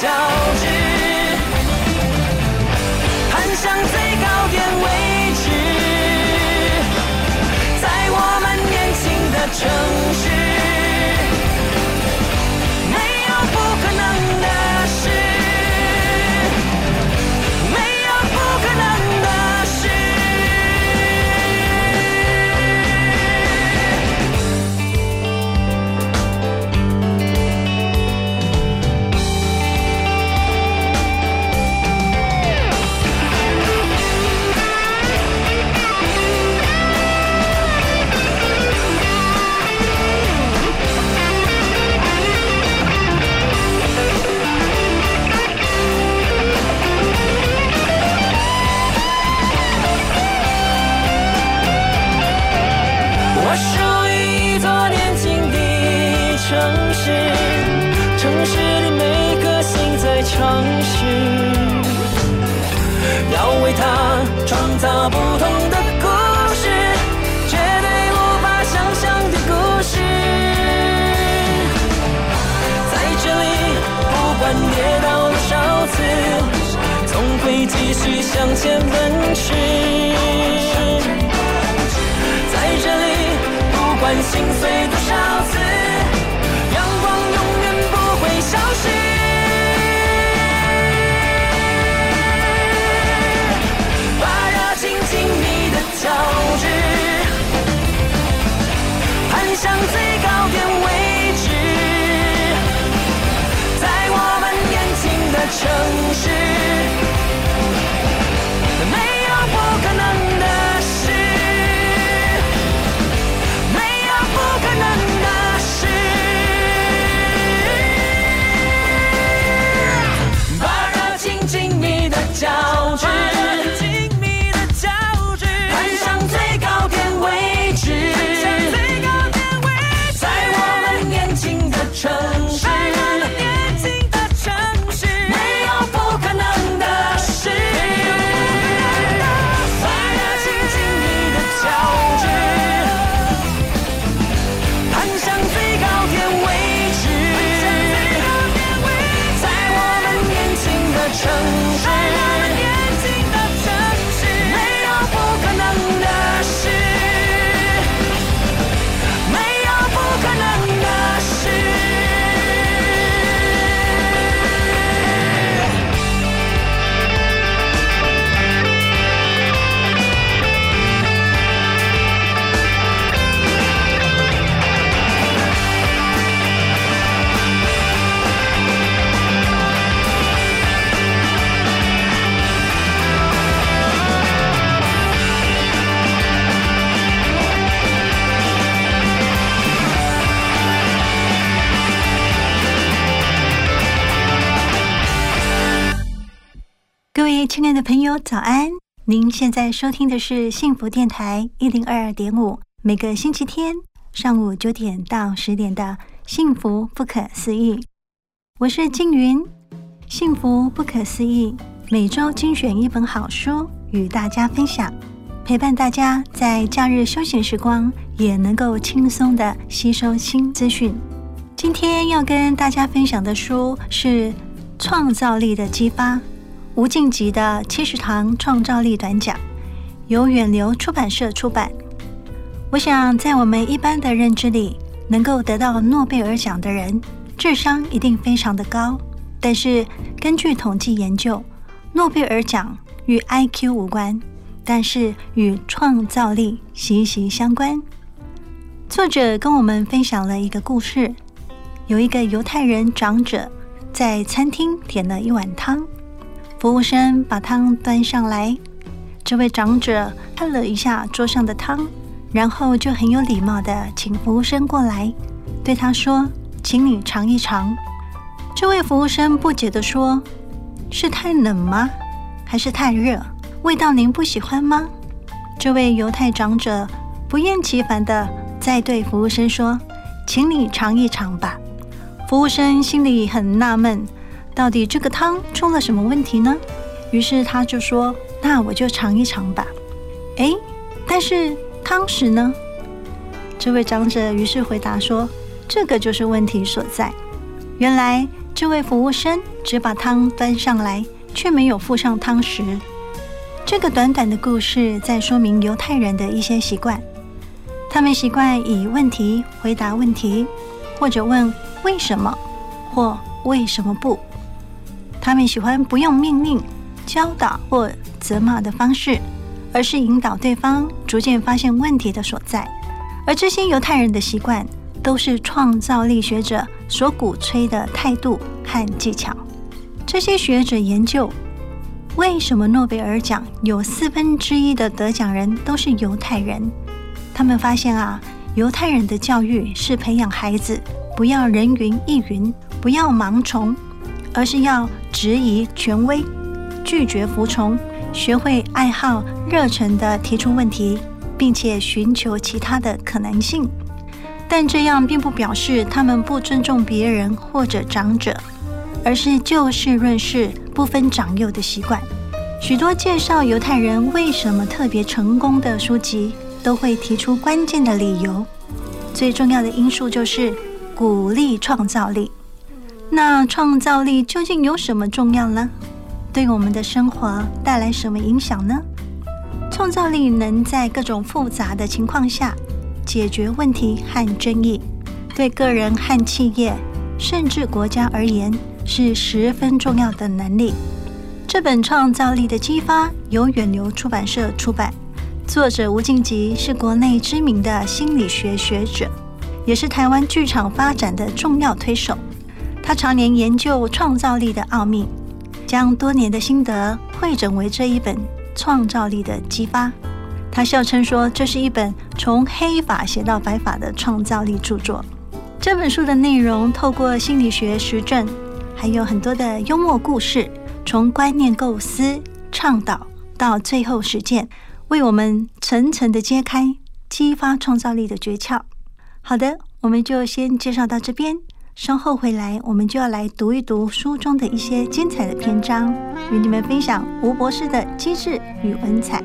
交织攀上最高点位置在我们年轻的城尝试要为他创造不同的故事绝对无法想象的故事。在这里不管跌倒多少次总会继续向前奔驰。shit. 亲爱的朋友，早安！您现在收听的是幸福电台一零二点五，每个星期天上午九点到十点的《幸福不可思议》，我是静云。幸福不可思议，每周精选一本好书与大家分享，陪伴大家在假日休闲时光也能够轻松的吸收新资讯。今天要跟大家分享的书是《创造力的激发》。吴敬吉的七十堂创造力短讲，由远流出版社出版。我想，在我们一般的认知里，能够得到诺贝尔奖的人，智商一定非常的高。但是，根据统计研究，诺贝尔奖与 IQ 无关，但是与创造力息息相关。作者跟我们分享了一个故事：有一个犹太人长者在餐厅点了一碗汤。服务生把汤端上来，这位长者看了一下桌上的汤，然后就很有礼貌的请服务生过来，对他说：“请你尝一尝。”这位服务生不解的说：“是太冷吗？还是太热？味道您不喜欢吗？”这位犹太长者不厌其烦的再对服务生说：“请你尝一尝吧。”服务生心里很纳闷。到底这个汤出了什么问题呢？于是他就说：“那我就尝一尝吧。”哎，但是汤匙呢？这位长者于是回答说：“这个就是问题所在。原来这位服务生只把汤端上来，却没有附上汤匙。”这个短短的故事在说明犹太人的一些习惯。他们习惯以问题回答问题，或者问“为什么”或“为什么不”。他们喜欢不用命令、教导或责骂的方式，而是引导对方逐渐发现问题的所在。而这些犹太人的习惯，都是创造力学者所鼓吹的态度和技巧。这些学者研究，为什么诺贝尔奖有四分之一的得奖人都是犹太人？他们发现啊，犹太人的教育是培养孩子不要人云亦云，不要盲从。而是要质疑权威，拒绝服从，学会爱好、热忱地提出问题，并且寻求其他的可能性。但这样并不表示他们不尊重别人或者长者，而是就事论事、不分长幼的习惯。许多介绍犹太人为什么特别成功的书籍，都会提出关键的理由。最重要的因素就是鼓励创造力。那创造力究竟有什么重要呢？对我们的生活带来什么影响呢？创造力能在各种复杂的情况下解决问题和争议，对个人和企业，甚至国家而言是十分重要的能力。这本《创造力的激发》由远流出版社出版，作者吴敬吉是国内知名的心理学学者，也是台湾剧场发展的重要推手。他常年研究创造力的奥秘，将多年的心得汇整为这一本《创造力的激发》。他笑称说：“这是一本从黑法写到白法的创造力著作。”这本书的内容透过心理学实证，还有很多的幽默故事，从观念构思、倡导到最后实践，为我们层层的揭开激发创造力的诀窍。好的，我们就先介绍到这边。稍后回来，我们就要来读一读书中的一些精彩的篇章，与你们分享吴博士的机智与文采。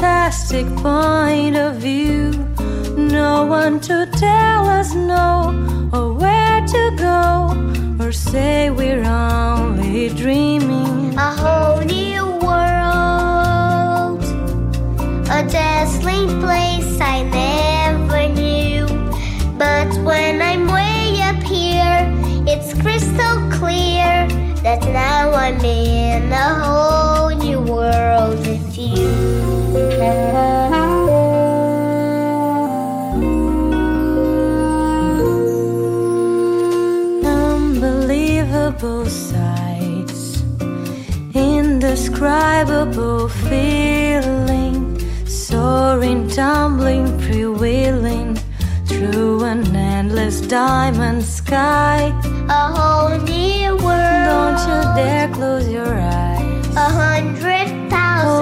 fantastic point of view. No one to tell us no or where to go or say we're only dreaming. A whole new world. A dazzling place I never knew. But when I'm way up here, it's crystal clear that now I'm in a whole new world with you. Unbelievable sights, indescribable feeling, soaring, tumbling, freewheeling through an endless diamond sky. A whole new world. Don't you dare close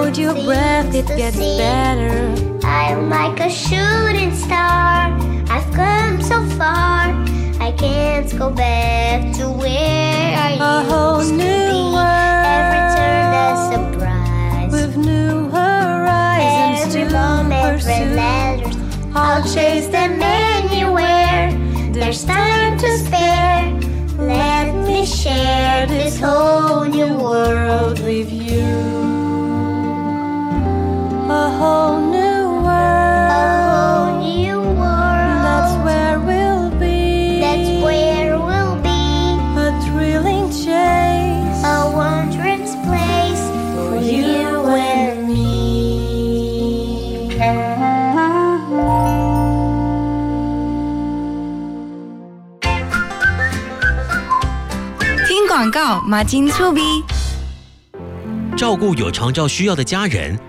Hold your breath, it gets see. better. I'm like a shooting star. I've come so far. I can't go back to where I A whole used to new be. Every turn a surprise. With new horizons Every to moment pursue. letters. I'll chase them anywhere. There's time to spare. Let me share this whole new world with you. 听广告，马金醋屏，照顾有长照需要的家人。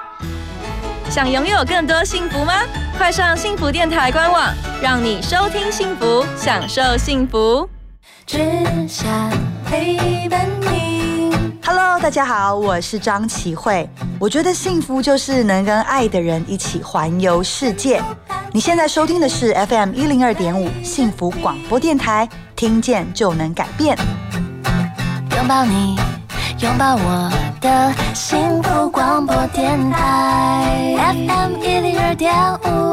想拥有更多幸福吗？快上幸福电台官网，让你收听幸福，享受幸福。只想陪伴你。Hello，大家好，我是张琪慧。我觉得幸福就是能跟爱的人一起环游世界。你现在收听的是 FM 一零二点五幸福广播电台，听见就能改变。拥抱你，拥抱我的幸福广播电台 FM 一零二点五。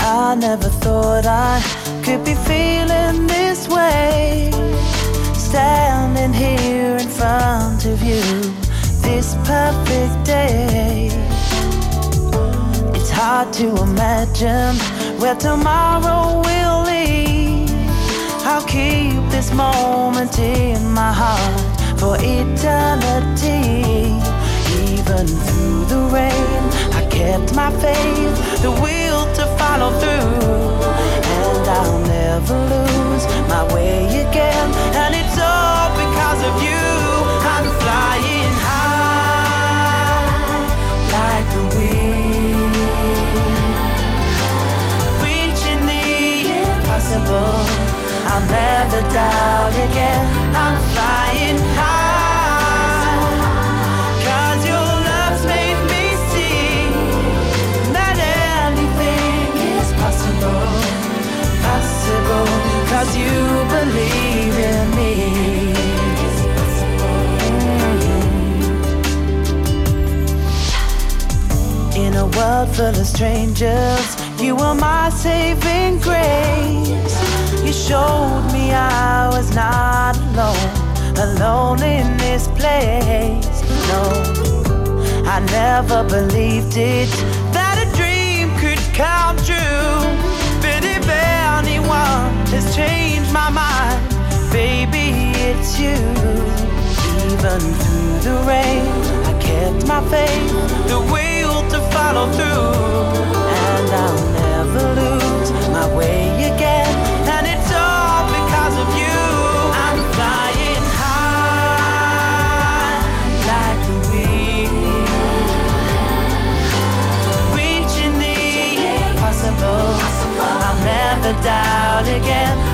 I never thought I could be free. Hard to imagine where tomorrow will lead. I'll keep this moment in my heart for eternity. Even through the rain, I kept my faith, the will to follow through. And I'll never lose my way again. I'll never doubt again. I'm flying high. Cause your love's made me see that anything is possible. Possible. Cause you believe in me. In a world full of strangers, you were my saving grace. You showed me I was not alone, alone in this place. No, I never believed it that a dream could come true. But if anyone has changed my mind, baby, it's you. Even through the rain, I kept my faith, the will to follow through. Never doubt again.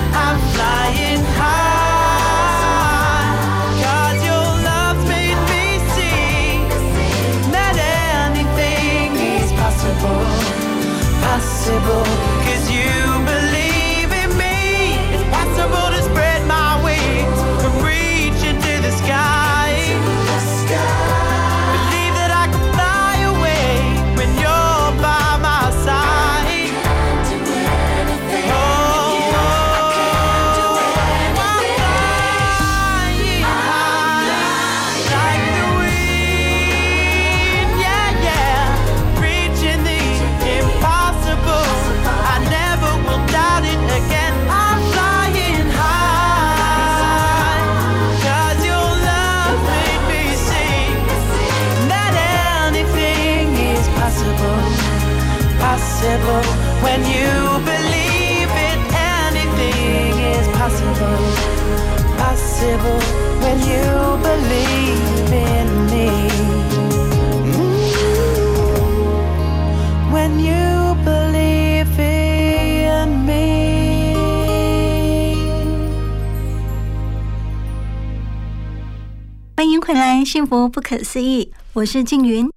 Possible when you believe in me. When you believe in me. 欢迎回来，幸福不可思议，我是静云。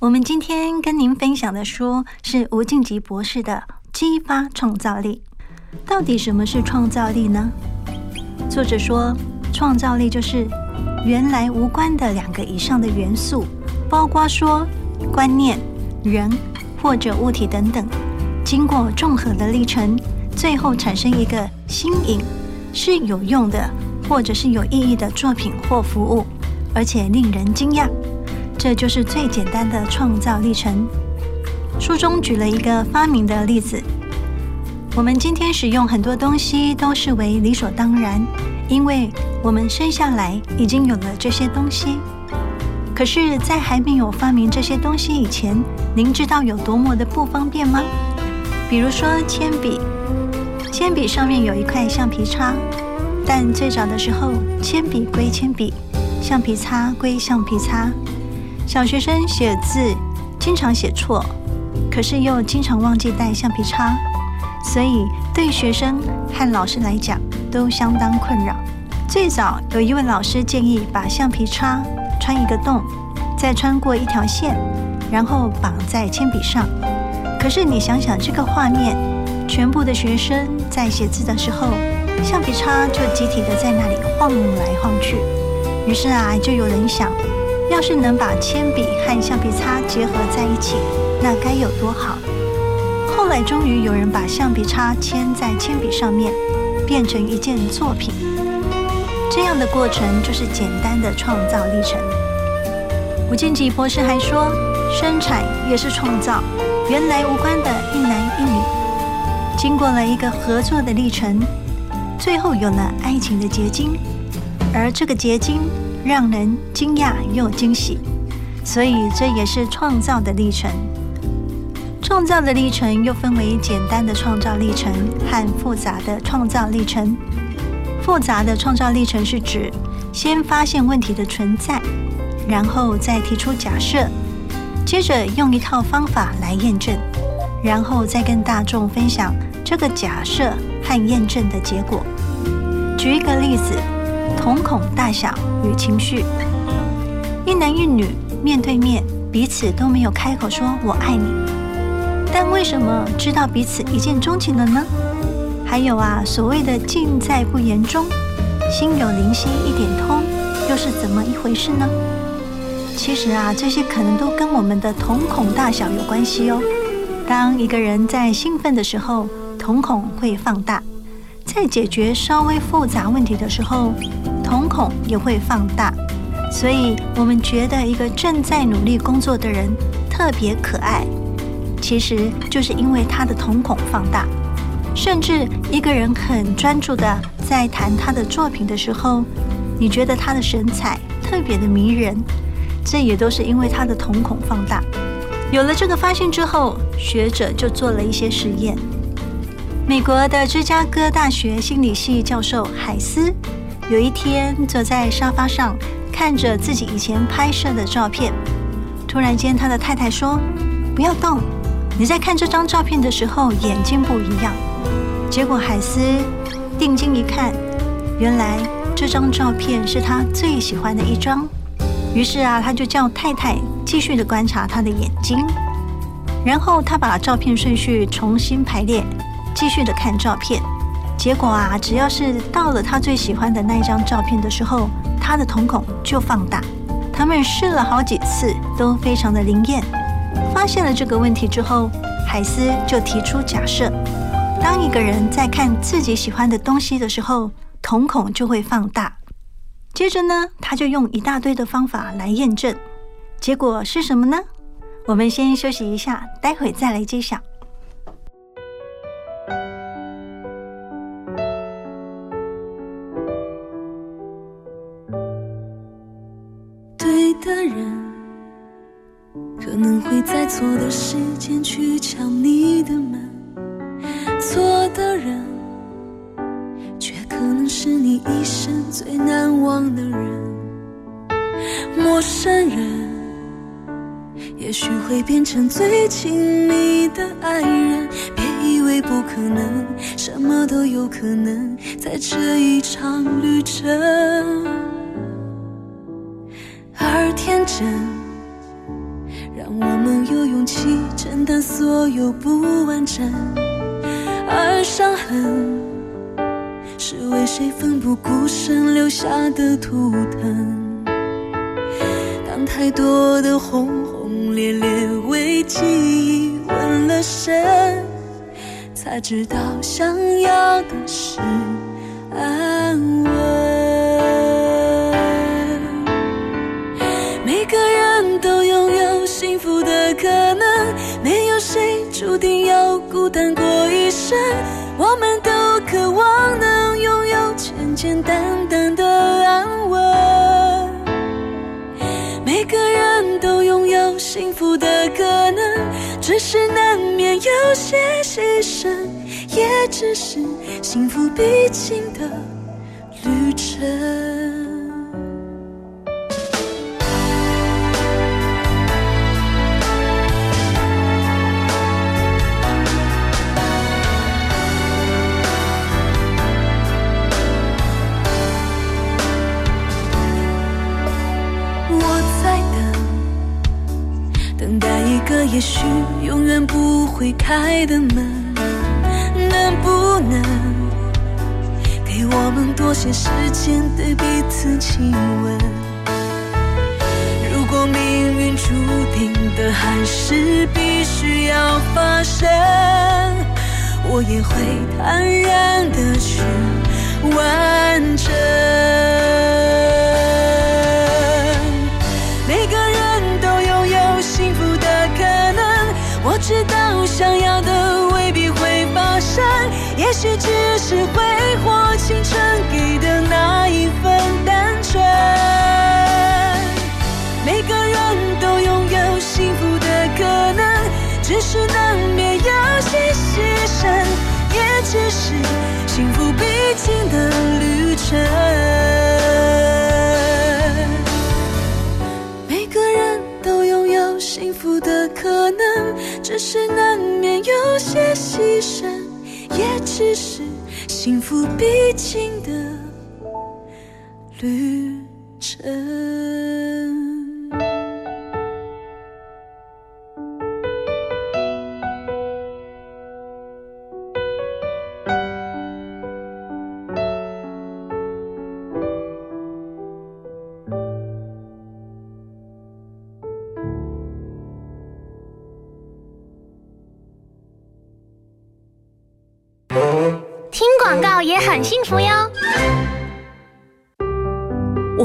我们今天跟您分享的书是吴敬吉博士的《激发创造力》。到底什么是创造力呢？作者说，创造力就是原来无关的两个以上的元素，包括说观念、人或者物体等等，经过综合的历程，最后产生一个新颖、是有用的或者是有意义的作品或服务，而且令人惊讶。这就是最简单的创造历程。书中举了一个发明的例子。我们今天使用很多东西都视为理所当然，因为我们生下来已经有了这些东西。可是，在还没有发明这些东西以前，您知道有多么的不方便吗？比如说铅笔，铅笔上面有一块橡皮擦，但最早的时候，铅笔归铅笔，橡皮擦归橡皮擦。小学生写字经常写错，可是又经常忘记带橡皮擦，所以对学生和老师来讲都相当困扰。最早有一位老师建议把橡皮擦穿一个洞，再穿过一条线，然后绑在铅笔上。可是你想想这个画面，全部的学生在写字的时候，橡皮擦就集体的在那里晃来晃去。于是啊，就有人想，要是能把铅笔和橡皮擦结合在一起，那该有多好！终于有人把橡皮擦铅在铅笔上面，变成一件作品。这样的过程就是简单的创造历程。吴敬吉博士还说，生产也是创造，原来无关的一男一女，经过了一个合作的历程，最后有了爱情的结晶，而这个结晶让人惊讶又惊喜，所以这也是创造的历程。创造的历程又分为简单的创造历程和复杂的创造历程。复杂的创造历程是指先发现问题的存在，然后再提出假设，接着用一套方法来验证，然后再跟大众分享这个假设和验证的结果。举一个例子，瞳孔大小与情绪。一男一女面对面，彼此都没有开口说“我爱你”，但为什么知道彼此一见钟情了呢？还有啊，所谓的“尽在不言中”，心有灵犀一点通，又是怎么一回事呢？其实啊，这些可能都跟我们的瞳孔大小有关系哦。当一个人在兴奋的时候，瞳孔会放大；在解决稍微复杂问题的时候，瞳孔也会放大。所以我们觉得一个正在努力工作的人特别可爱，其实就是因为他的瞳孔放大。甚至一个人很专注的在谈他的作品的时候，你觉得他的神采特别的迷人，这也都是因为他的瞳孔放大。有了这个发现之后，学者就做了一些实验。美国的芝加哥大学心理系教授海斯有一天坐在沙发上，看着自己以前拍摄的照片，突然间他的太太说：“不要动，你在看这张照片的时候眼睛不一样。”结果海斯定睛一看，原来这张照片是他最喜欢的一张。于是啊，他就叫太太继续的观察他的眼睛，然后他把照片顺序重新排列，继续的看照片。结果啊，只要是到了他最喜欢的那一张照片的时候，他的瞳孔就放大。他们试了好几次，都非常的灵验。发现了这个问题之后，海斯就提出假设。当一个人在看自己喜欢的东西的时候，瞳孔就会放大。接着呢，他就用一大堆的方法来验证，结果是什么呢？我们先休息一下，待会再来揭晓。错的时间去敲你的门。错的人，却可能是你一生最难忘的人。陌生人，也许会变成最亲密的爱人。别以为不可能，什么都有可能，在这一场旅程。而天真，让我们有勇气承担所有不完整。而伤痕是为谁奋不顾身留下的图腾。当太多的轰轰烈烈为记忆纹了身，才知道想要的是安稳。注定要孤单过一生。我们都渴望能拥有简简单单的安稳，每个人都拥有幸福的可能，只是难免有些牺牲，也只是幸福必经的旅程。也许永远不会开的门，能不能给我们多些时间对彼此亲吻？如果命运注定的还是必须要发生，我也会坦然的去完成。也只是幸福必经的旅程。每个人都拥有幸福的可能，只是难免有些牺牲，也只是幸福必经的旅程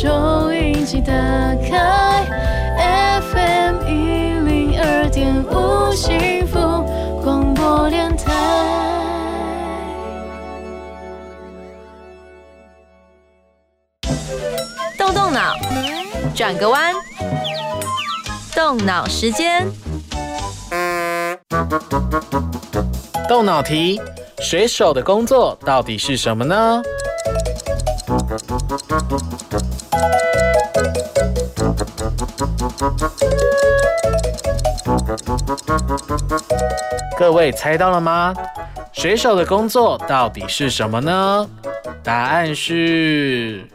收音机打开，FM 一零二点五幸福广播电台。动动脑，转个弯，动脑时间。动脑题：水手的工作到底是什么呢？各位猜到了吗？水手的工作到底是什么呢？答案是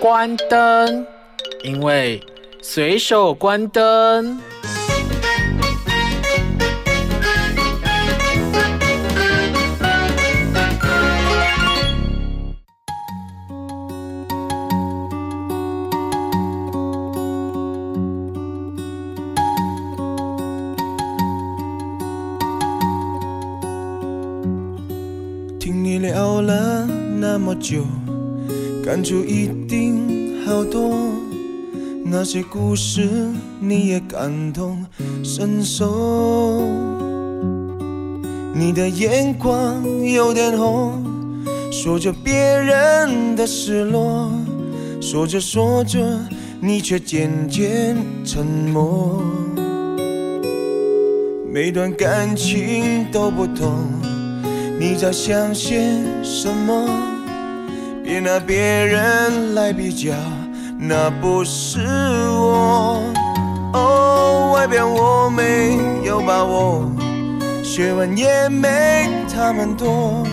关灯，因为随手关灯。感触一定好多。那些故事你也感同身受。你的眼光有点红，说着别人的失落，说着说着你却渐渐沉默。每段感情都不同。你在想些什么？别拿别人来比较，那不是我。哦，外表我没有把握，学问也没他们多。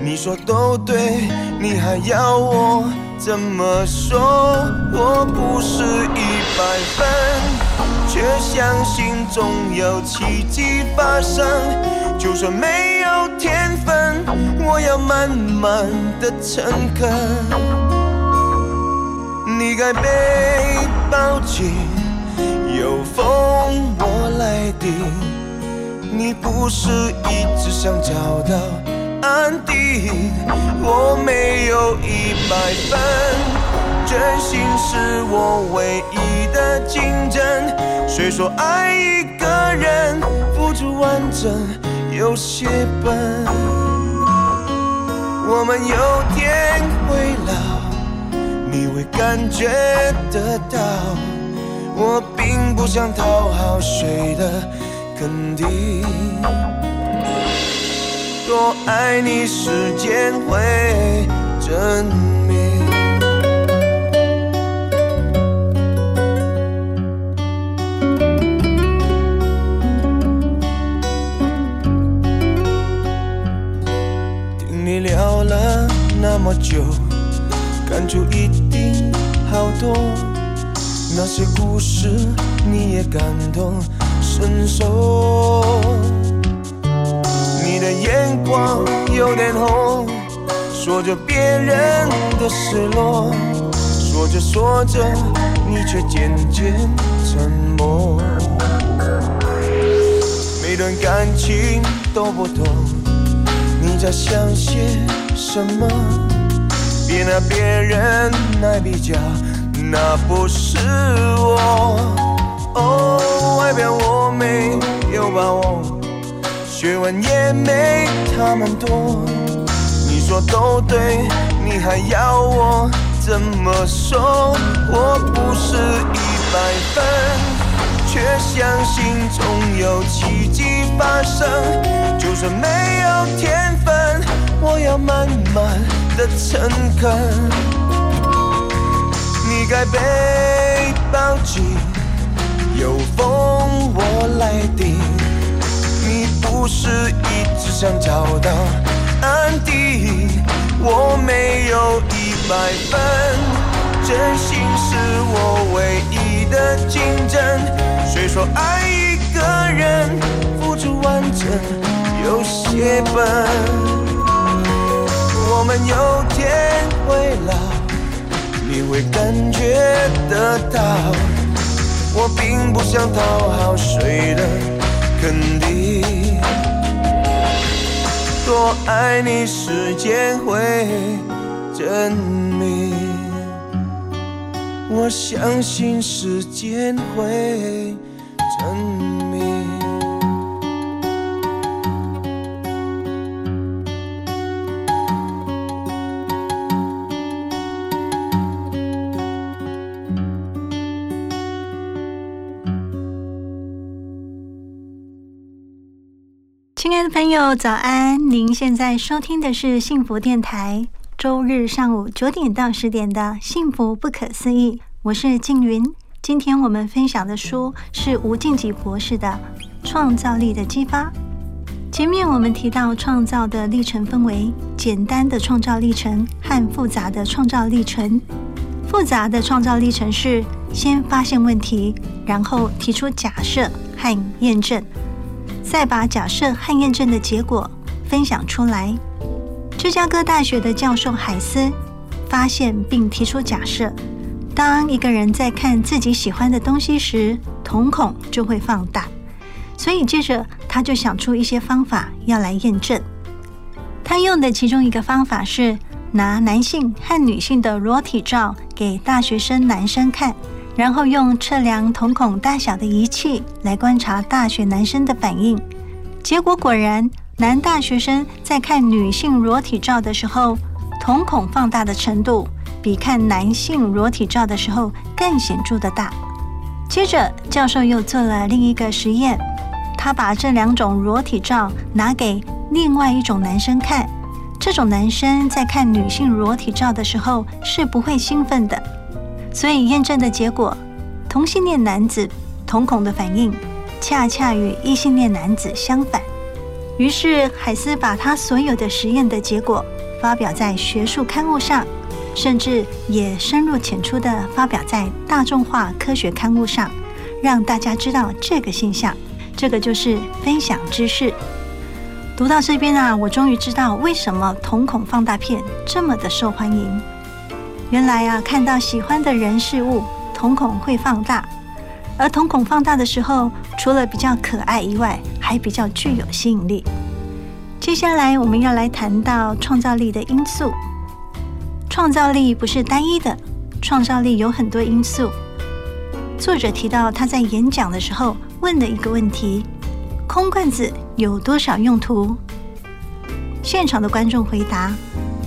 你说都对，你还要我怎么说？我不是一百分，却相信总有奇迹发生。就算没，我要慢慢的诚恳。你该被抱紧，有风我来顶。你不是一直想找到安定，我没有一百分，真心是我唯一的竞争。谁说爱一个人付出完整？有些笨，我们有天会老，你会感觉得到。我并不想讨好谁的肯定，多爱你，时间会证明。么久，感触一定好多。那些故事你也感同身受。你的眼光有点红，说着别人的失落，说着说着你却渐渐沉默。每段感情都不同。在想些什么？别拿别人来比较，那不是我。哦，外表我没有把握，学问也没他们多。你说都对，你还要我怎么说？我不是一百分，却相信总有奇迹发生。就算没有天分，我要慢慢的诚恳。你该被抱紧，有风我来顶。你不是一直想找到安定，我没有一百分，真心是我唯一的竞争。谁说爱一个人付出完整有些笨？我们有天会老，你会感觉得到。我并不想讨好谁的肯定，多爱你，时间会证明。我相信时间会证明。亲爱的朋友，早安！您现在收听的是幸福电台，周日上午九点到十点的《幸福不可思议》，我是静云。今天我们分享的书是吴敬吉博士的《创造力的激发》。前面我们提到，创造的历程分为简单的创造历程和复杂的创造历程。复杂的创造历程是先发现问题，然后提出假设和验证。再把假设和验证的结果分享出来。芝加哥大学的教授海斯发现并提出假设：当一个人在看自己喜欢的东西时，瞳孔就会放大。所以接着他就想出一些方法要来验证。他用的其中一个方法是拿男性和女性的裸体照给大学生男生看。然后用测量瞳孔大小的仪器来观察大学男生的反应，结果果然，男大学生在看女性裸体照的时候，瞳孔放大的程度比看男性裸体照的时候更显著的大。接着，教授又做了另一个实验，他把这两种裸体照拿给另外一种男生看，这种男生在看女性裸体照的时候是不会兴奋的。所以验证的结果，同性恋男子瞳孔的反应恰恰与异性恋男子相反。于是海斯把他所有的实验的结果发表在学术刊物上，甚至也深入浅出的发表在大众化科学刊物上，让大家知道这个现象。这个就是分享知识。读到这边啊，我终于知道为什么瞳孔放大片这么的受欢迎。原来啊，看到喜欢的人事物，瞳孔会放大。而瞳孔放大的时候，除了比较可爱以外，还比较具有吸引力。接下来我们要来谈到创造力的因素。创造力不是单一的，创造力有很多因素。作者提到他在演讲的时候问的一个问题：空罐子有多少用途？现场的观众回答：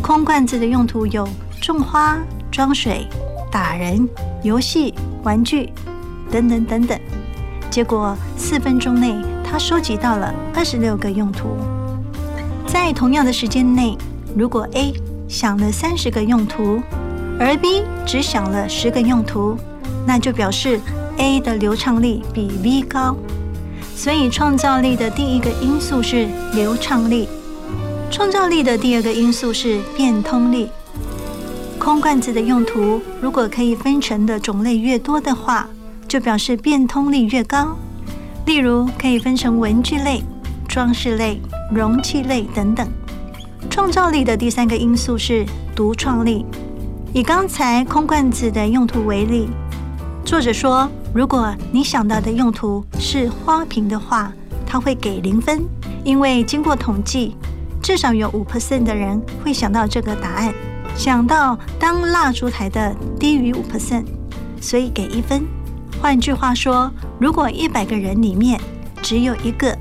空罐子的用途有种花。装水、打人、游戏、玩具等等等等，结果四分钟内他收集到了二十六个用途。在同样的时间内，如果 A 想了三十个用途，而 B 只想了十个用途，那就表示 A 的流畅力比 B 高。所以创造力的第一个因素是流畅力，创造力的第二个因素是变通力。空罐子的用途，如果可以分成的种类越多的话，就表示变通力越高。例如，可以分成文具类、装饰类、容器类等等。创造力的第三个因素是独创力。以刚才空罐子的用途为例，作者说，如果你想到的用途是花瓶的话，他会给零分，因为经过统计，至少有五 percent 的人会想到这个答案。想到当蜡烛台的低于五 percent，所以给一分。换句话说，如果一百个人里面只有一个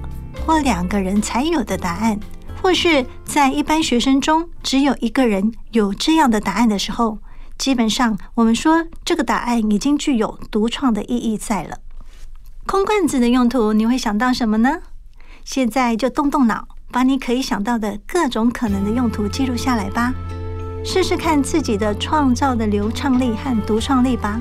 或两个人才有的答案，或是在一般学生中只有一个人有这样的答案的时候，基本上我们说这个答案已经具有独创的意义在了。空罐子的用途你会想到什么呢？现在就动动脑，把你可以想到的各种可能的用途记录下来吧，试试看自己的创造的流畅力和独创力吧。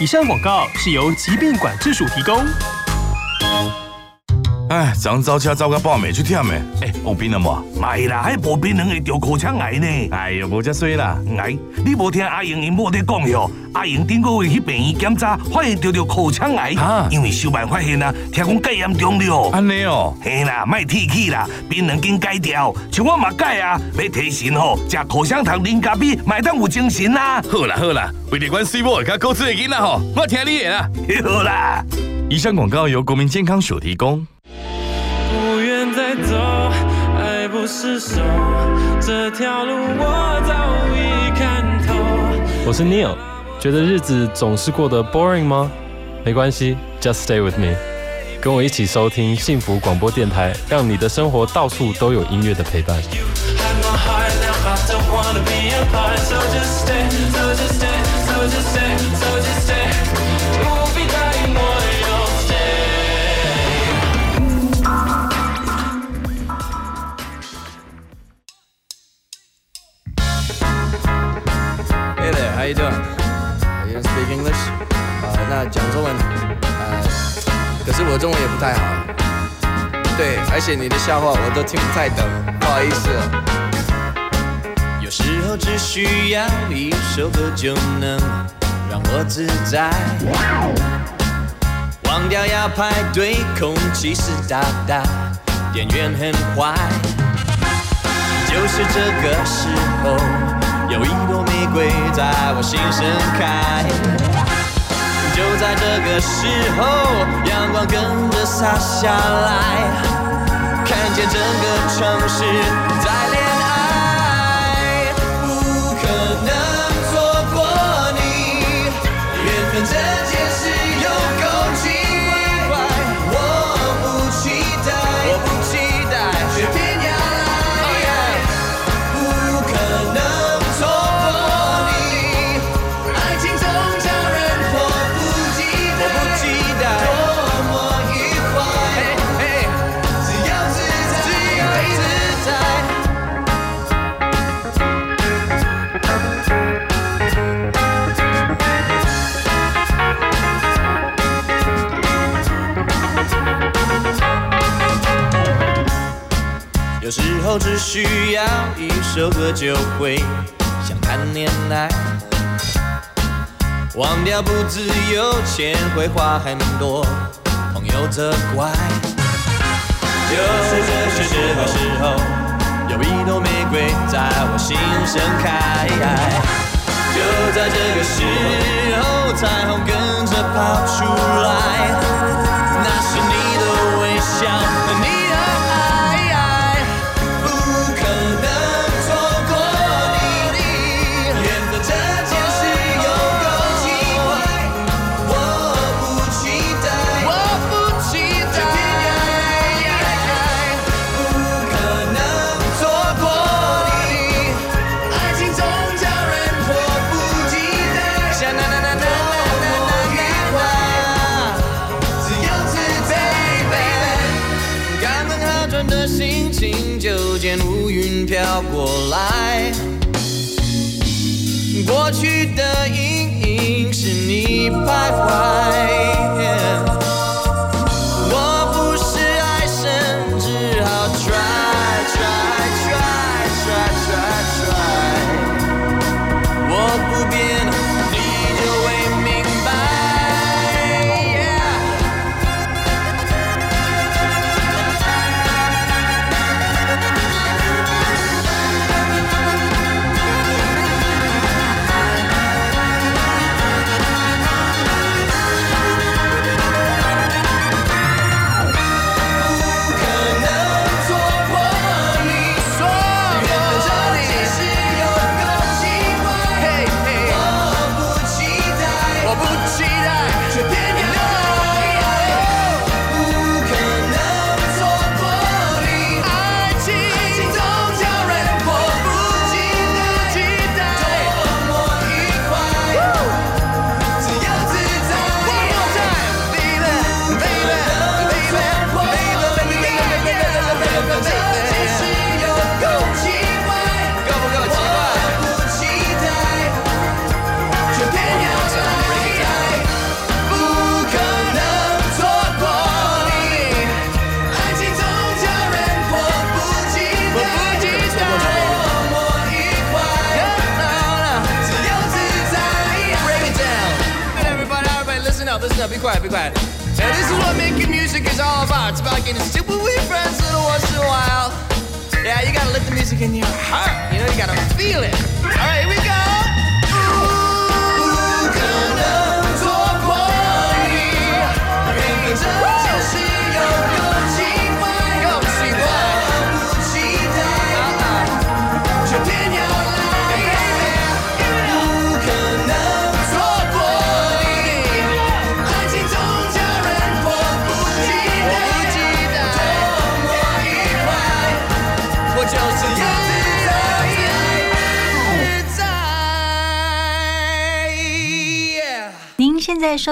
以上广告是由疾病管制署提供。哎，昨早车走到半暝出忝的，哎，有病了无？咪啦，迄无病人会得口腔癌呢。哎哟，无遮衰啦！癌，你无听阿英因某在讲哟？阿英顶个月去病院检查，发现得着口腔癌，因为小办发现啊，听讲戒严重了。安尼哦，嘿啦，卖提起啦，病人紧戒掉，像我嘛戒啊，要提神吼，食口香糖啉咖啡，买当有精神啦。好啦好啦，为了阮水某甲高知的囡仔吼，我听你的啦。好啦，以上广告由国民健康署提供。不愿再走，爱不释手，这条路我早已看透。我是 Neil，觉得日子总是过得 boring 吗？没关系，Just stay with me，跟我一起收听幸福广播电台，让你的生活到处都有音乐的陪伴。Had you doing? You don't speak English? 啊、那讲中文，呃，可是我中文也不太好。对，而且你的笑话我都听不太懂，不好意思。有时候只需要一首歌就能让我自在，忘掉要排队，空气是大大，店员很坏。就是这个时候，有一朵玫瑰在我心盛开。就在这个时候，阳光跟着洒下来，看见整个城市在恋爱。不可能错过你，缘分这时候只需要一首歌就会想谈恋爱，忘掉不自由，钱会花很多，朋友责怪。就是这时候时候，有一朵玫瑰在我心盛开。就在这个时候，彩虹跟着跑出来，徘徊。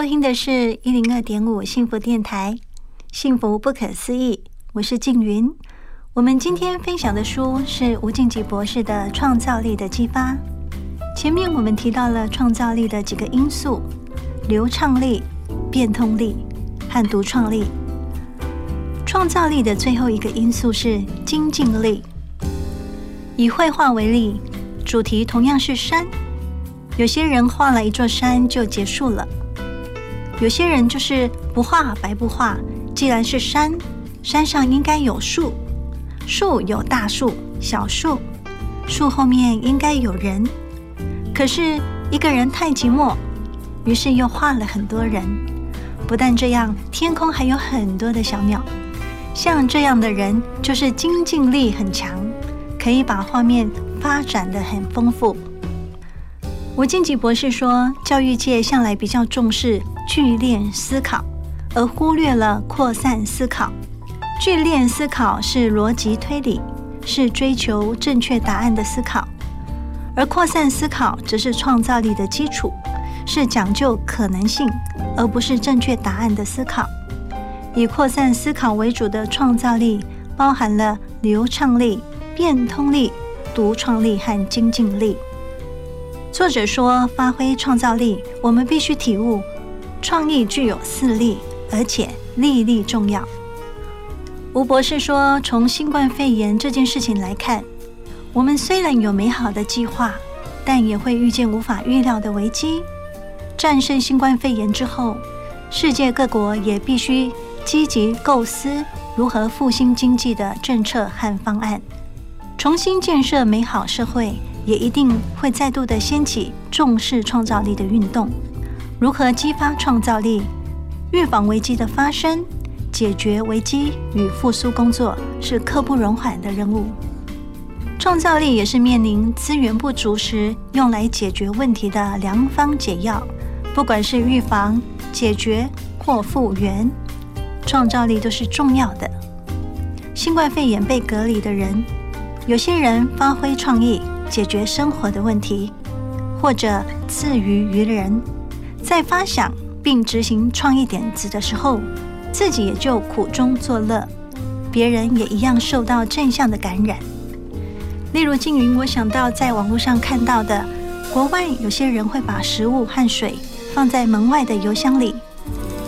收听的是一零二点五幸福电台，幸福不可思议，我是静云。我们今天分享的书是吴敬吉博士的《创造力的激发》。前面我们提到了创造力的几个因素：流畅力、变通力和独创力。创造力的最后一个因素是精进力。以绘画为例，主题同样是山，有些人画了一座山就结束了。有些人就是不画白不画。既然是山，山上应该有树，树有大树、小树，树后面应该有人。可是一个人太寂寞，于是又画了很多人。不但这样，天空还有很多的小鸟。像这样的人，就是精进力很强，可以把画面发展的很丰富。吴敬吉博士说，教育界向来比较重视聚练思考，而忽略了扩散思考。聚练思考是逻辑推理，是追求正确答案的思考；而扩散思考则是创造力的基础，是讲究可能性，而不是正确答案的思考。以扩散思考为主的创造力，包含了流畅力、变通力、独创力和精进力。作者说，发挥创造力，我们必须体悟，创意具有四力，而且力力重要。吴博士说，从新冠肺炎这件事情来看，我们虽然有美好的计划，但也会遇见无法预料的危机。战胜新冠肺炎之后，世界各国也必须积极构思如何复兴经济的政策和方案，重新建设美好社会。也一定会再度的掀起重视创造力的运动。如何激发创造力，预防危机的发生，解决危机与复苏工作是刻不容缓的任务。创造力也是面临资源不足时用来解决问题的良方解药。不管是预防、解决或复原，创造力都是重要的。新冠肺炎被隔离的人，有些人发挥创意。解决生活的问题，或者赐予于人，在发想并执行创意点子的时候，自己也就苦中作乐，别人也一样受到正向的感染。例如静云，我想到在网络上看到的，国外有些人会把食物和水放在门外的邮箱里，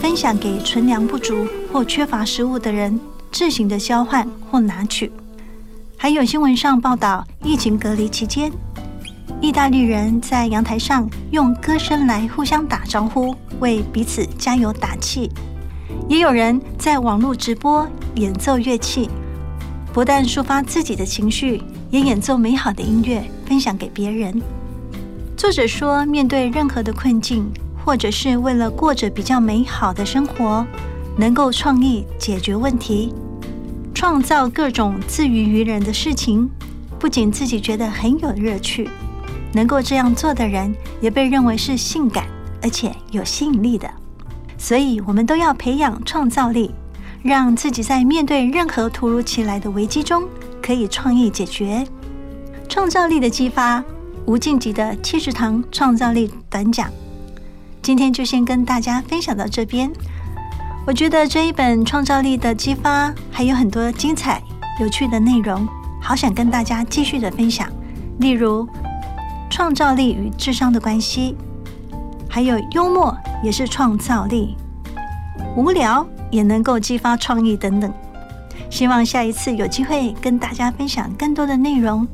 分享给存粮不足或缺乏食物的人，自行的交换或拿取。还有新闻上报道，疫情隔离期间，意大利人在阳台上用歌声来互相打招呼，为彼此加油打气；也有人在网络直播演奏乐器，不但抒发自己的情绪，也演奏美好的音乐分享给别人。作者说，面对任何的困境，或者是为了过着比较美好的生活，能够创意解决问题。创造各种自娱于人的事情，不仅自己觉得很有乐趣，能够这样做的人也被认为是性感而且有吸引力的。所以，我们都要培养创造力，让自己在面对任何突如其来的危机中，可以创意解决。创造力的激发，无尽级的七十堂创造力短讲，今天就先跟大家分享到这边。我觉得这一本创造力的激发还有很多精彩有趣的内容，好想跟大家继续的分享。例如，创造力与智商的关系，还有幽默也是创造力，无聊也能够激发创意等等。希望下一次有机会跟大家分享更多的内容，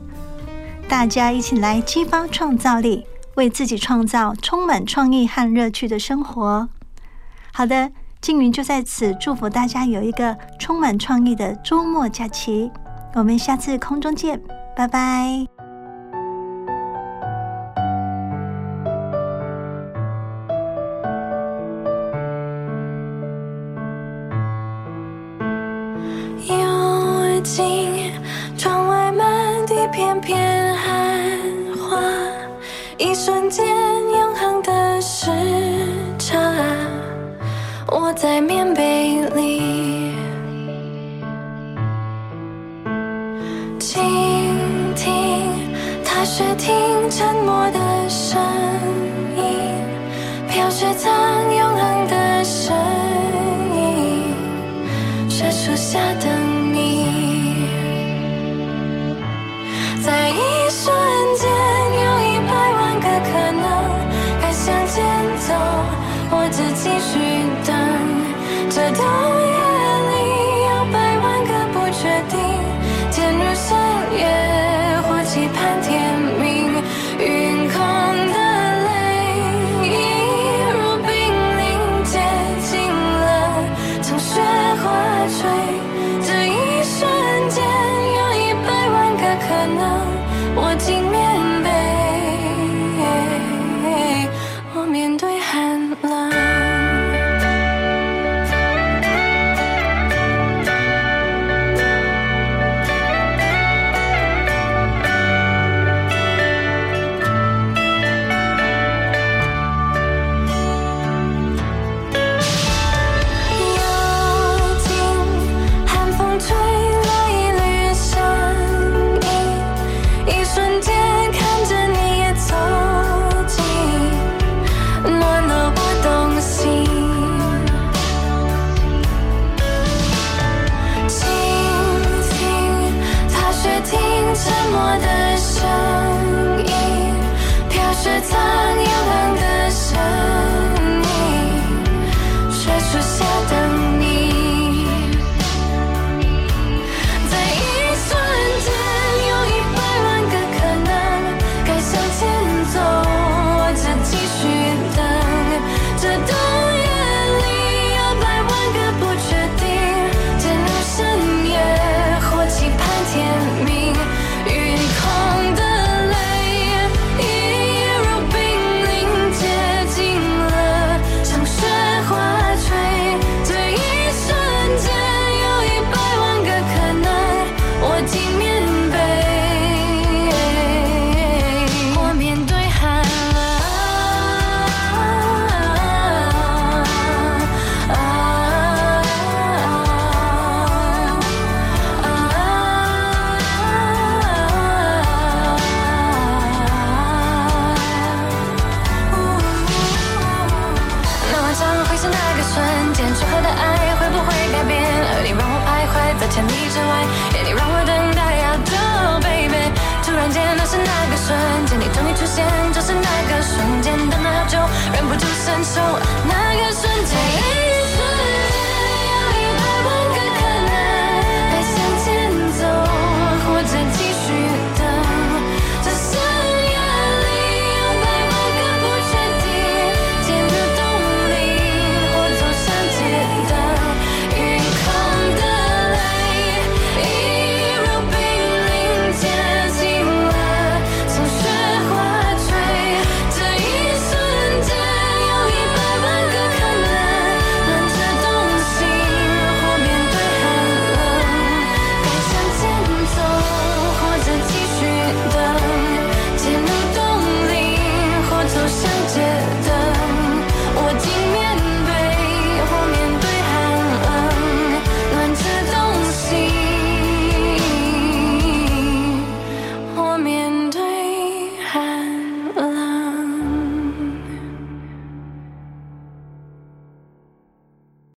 大家一起来激发创造力，为自己创造充满创意和乐趣的生活。好的。静云就在此祝福大家有一个充满创意的周末假期，我们下次空中见，拜拜。幽静，窗外满地片片寒花，一瞬间永恒的时。窝在棉被里，倾听踏雪听沉默的声音，飘。雪藏永恒的身影，雪树下等你。在一瞬